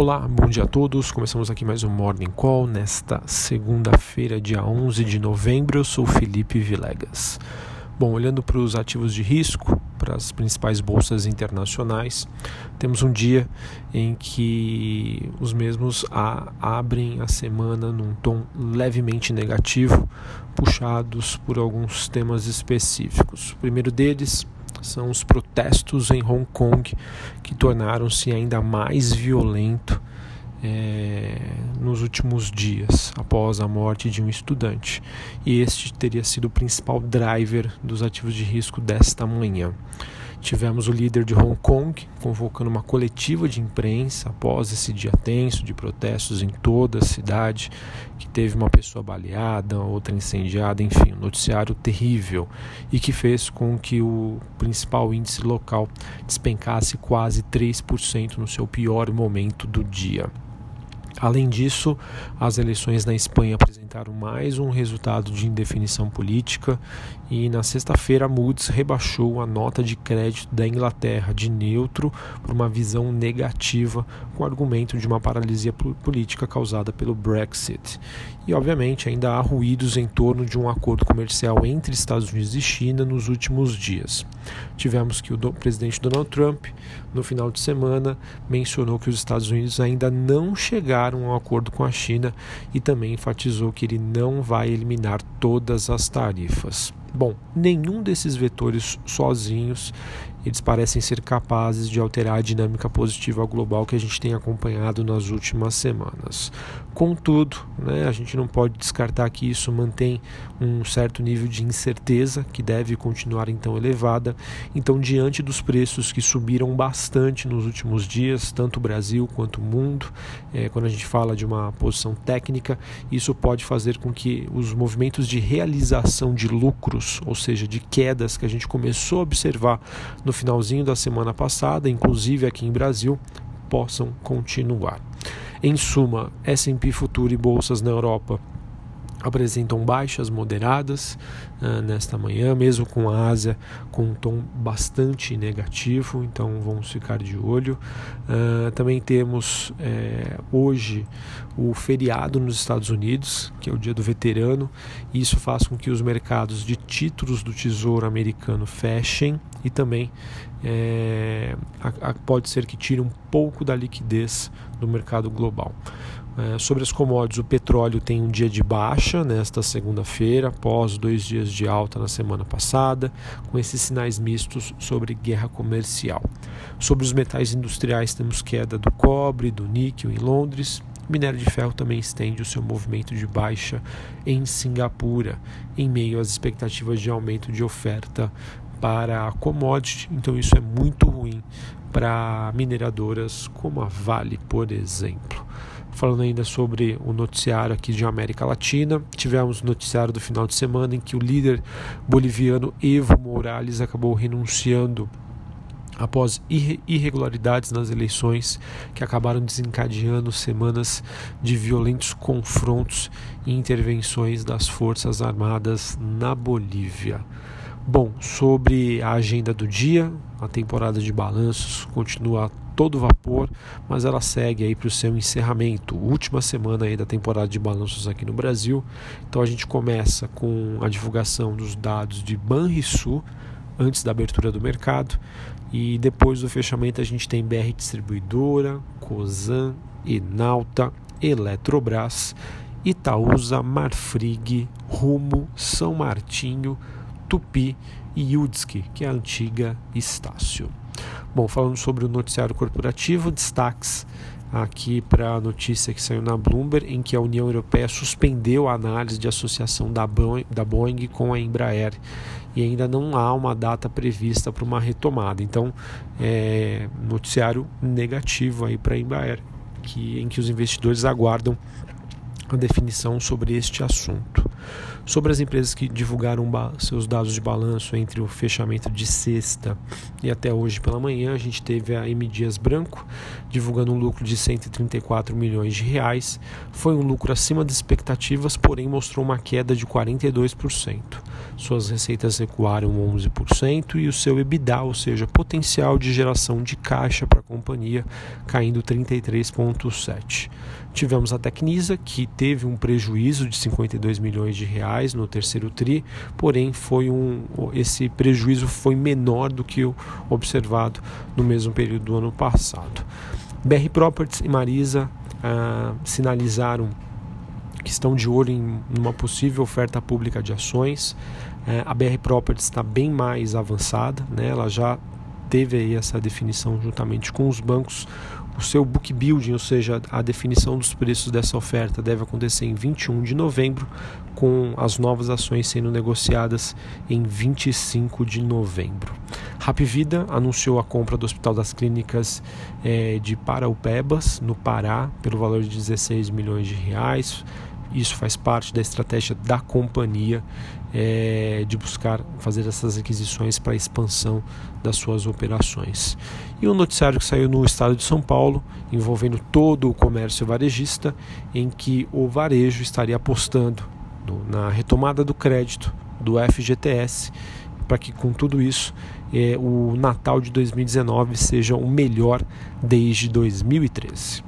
Olá, bom dia a todos. Começamos aqui mais um Morning Call nesta segunda-feira, dia 11 de novembro. Eu sou Felipe Vilegas. Bom, olhando para os ativos de risco, para as principais bolsas internacionais, temos um dia em que os mesmos a, abrem a semana num tom levemente negativo, puxados por alguns temas específicos. O primeiro deles, são os protestos em Hong Kong que tornaram-se ainda mais violento é, nos últimos dias após a morte de um estudante. E este teria sido o principal driver dos ativos de risco desta manhã. Tivemos o líder de Hong Kong convocando uma coletiva de imprensa após esse dia tenso de protestos em toda a cidade, que teve uma pessoa baleada, outra incendiada, enfim, um noticiário terrível e que fez com que o principal índice local despencasse quase 3% no seu pior momento do dia. Além disso, as eleições na Espanha apresentaram mais um resultado de indefinição política e na sexta-feira Moody's rebaixou a nota de crédito da Inglaterra de neutro por uma visão negativa com argumento de uma paralisia política causada pelo Brexit. E obviamente ainda há ruídos em torno de um acordo comercial entre Estados Unidos e China nos últimos dias. Tivemos que o presidente Donald Trump, no final de semana, mencionou que os Estados Unidos ainda não chegaram um acordo com a China e também enfatizou que ele não vai eliminar todas as tarifas. Bom, nenhum desses vetores sozinhos eles parecem ser capazes de alterar a dinâmica positiva global que a gente tem acompanhado nas últimas semanas. Contudo, né, a gente não pode descartar que isso mantém um certo nível de incerteza que deve continuar então elevada. Então, diante dos preços que subiram bastante nos últimos dias, tanto o Brasil quanto o mundo, é, quando a gente fala de uma posição técnica, isso pode fazer com que os movimentos de realização de ou seja, de quedas que a gente começou a observar no finalzinho da semana passada, inclusive aqui em Brasil, possam continuar. Em suma, S&P Futuro e bolsas na Europa apresentam baixas moderadas uh, nesta manhã, mesmo com a Ásia com um tom bastante negativo, então vamos ficar de olho. Uh, também temos é, hoje o feriado nos Estados Unidos, que é o dia do veterano, e isso faz com que os mercados de títulos do Tesouro americano fechem e também é, a, a, pode ser que tire um pouco da liquidez do mercado global. É, sobre as commodities, o petróleo tem um dia de baixa nesta segunda-feira, após dois dias de alta na semana passada, com esses sinais mistos sobre guerra comercial. Sobre os metais industriais, temos queda do cobre, do níquel em Londres. O minério de ferro também estende o seu movimento de baixa em Singapura, em meio às expectativas de aumento de oferta para a commodity, então isso é muito ruim para mineradoras como a Vale, por exemplo. Falando ainda sobre o noticiário aqui de América Latina, tivemos o noticiário do final de semana em que o líder boliviano Evo Morales acabou renunciando após irregularidades nas eleições que acabaram desencadeando semanas de violentos confrontos e intervenções das Forças Armadas na Bolívia. Bom, sobre a agenda do dia, a temporada de balanços continua a todo vapor, mas ela segue aí para o seu encerramento, última semana aí da temporada de balanços aqui no Brasil. Então a gente começa com a divulgação dos dados de Banrisul antes da abertura do mercado e depois do fechamento a gente tem BR Distribuidora, Cosan, Enalta, Eletrobras, Itaúsa, Marfrig, Rumo, São Martinho, Tupi e Yudski, que é a antiga Estácio. Bom, falando sobre o noticiário corporativo, destaques aqui para a notícia que saiu na Bloomberg, em que a União Europeia suspendeu a análise de associação da Boeing, com a Embraer e ainda não há uma data prevista para uma retomada. Então, é noticiário negativo aí para a Embraer, que, em que os investidores aguardam a definição sobre este assunto. Sobre as empresas que divulgaram seus dados de balanço entre o fechamento de sexta e até hoje pela manhã, a gente teve a M Dias Branco divulgando um lucro de 134 milhões de reais. Foi um lucro acima das expectativas, porém mostrou uma queda de 42%. suas receitas recuaram 11% e o seu EBITDA, ou seja, potencial de geração de caixa para a companhia, caindo 33,7%. Tivemos a Tecnisa, que teve um prejuízo de 52 milhões de reais no terceiro TRI, porém foi um, esse prejuízo foi menor do que o observado no mesmo período do ano passado. BR Properties e Marisa ah, sinalizaram que estão de olho em uma possível oferta pública de ações. É, a BR Properties está bem mais avançada, né? ela já teve aí essa definição juntamente com os bancos. O seu book building, ou seja, a definição dos preços dessa oferta, deve acontecer em 21 de novembro, com as novas ações sendo negociadas em 25 de novembro. Vida anunciou a compra do Hospital das Clínicas é, de Paraupebas, no Pará, pelo valor de 16 milhões de reais. Isso faz parte da estratégia da companhia é, de buscar fazer essas aquisições para expansão das suas operações. E um noticiário que saiu no estado de São Paulo, envolvendo todo o comércio varejista, em que o varejo estaria apostando no, na retomada do crédito do FGTS, para que com tudo isso é, o Natal de 2019 seja o melhor desde 2013.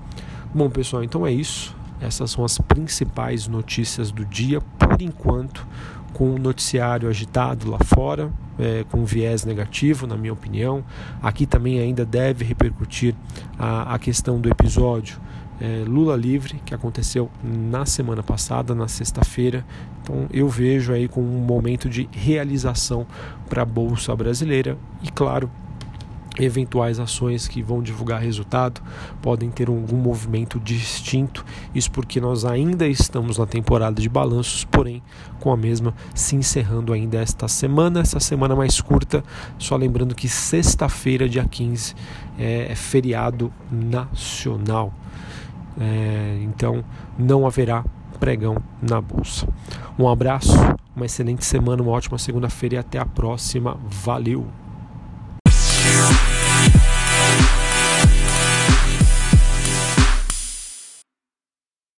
Bom, pessoal, então é isso. Essas são as principais notícias do dia, por enquanto, com o noticiário agitado lá fora, é, com viés negativo, na minha opinião. Aqui também ainda deve repercutir a, a questão do episódio é, Lula livre, que aconteceu na semana passada, na sexta-feira. Então eu vejo aí como um momento de realização para a Bolsa Brasileira e, claro, eventuais ações que vão divulgar resultado podem ter algum movimento distinto. Isso porque nós ainda estamos na temporada de balanços, porém com a mesma se encerrando ainda esta semana, essa semana mais curta. Só lembrando que sexta-feira, dia 15, é, é feriado nacional. É, então não haverá pregão na bolsa. Um abraço, uma excelente semana, uma ótima segunda-feira e até a próxima. Valeu!